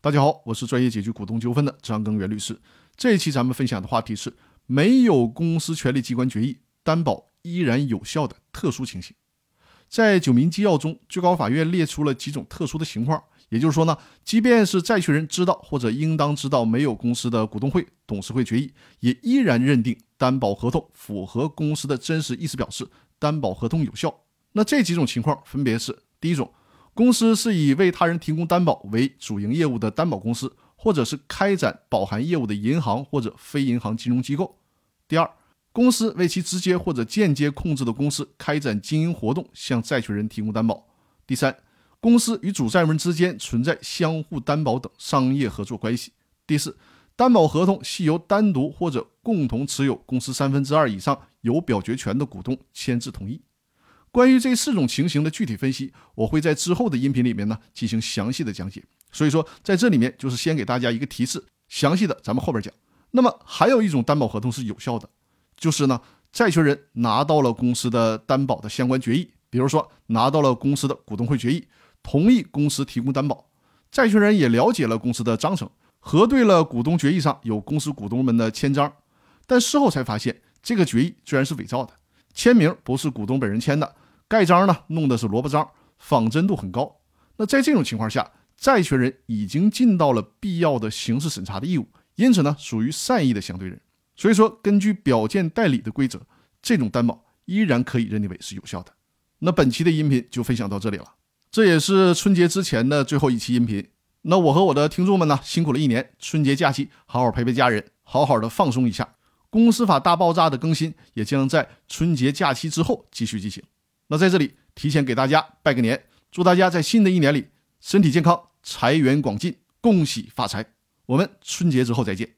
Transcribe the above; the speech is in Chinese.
大家好，我是专业解决股东纠纷的张根源律师。这一期咱们分享的话题是：没有公司权力机关决议，担保依然有效的特殊情形。在九民纪要中，最高法院列出了几种特殊的情况，也就是说呢，即便是债权人知道或者应当知道没有公司的股东会、董事会决议，也依然认定担保合同符合公司的真实意思表示，担保合同有效。那这几种情况分别是：第一种。公司是以为他人提供担保为主营业务的担保公司，或者是开展保函业务的银行或者非银行金融机构。第二，公司为其直接或者间接控制的公司开展经营活动，向债权人提供担保。第三，公司与主债人之间存在相互担保等商业合作关系。第四，担保合同系由单独或者共同持有公司三分之二以上有表决权的股东签字同意。关于这四种情形的具体分析，我会在之后的音频里面呢进行详细的讲解。所以说，在这里面就是先给大家一个提示，详细的咱们后边讲。那么还有一种担保合同是有效的，就是呢，债权人拿到了公司的担保的相关决议，比如说拿到了公司的股东会决议，同意公司提供担保，债权人也了解了公司的章程，核对了股东决议上有公司股东们的签章，但事后才发现这个决议居然是伪造的。签名不是股东本人签的，盖章呢弄的是萝卜章，仿真度很高。那在这种情况下，债权人已经尽到了必要的刑事审查的义务，因此呢属于善意的相对人。所以说，根据表见代理的规则，这种担保依然可以认定为是有效的。那本期的音频就分享到这里了，这也是春节之前的最后一期音频。那我和我的听众们呢辛苦了一年，春节假期好好陪陪家人，好好的放松一下。公司法大爆炸的更新也将在春节假期之后继续进行。那在这里提前给大家拜个年，祝大家在新的一年里身体健康、财源广进、恭喜发财。我们春节之后再见。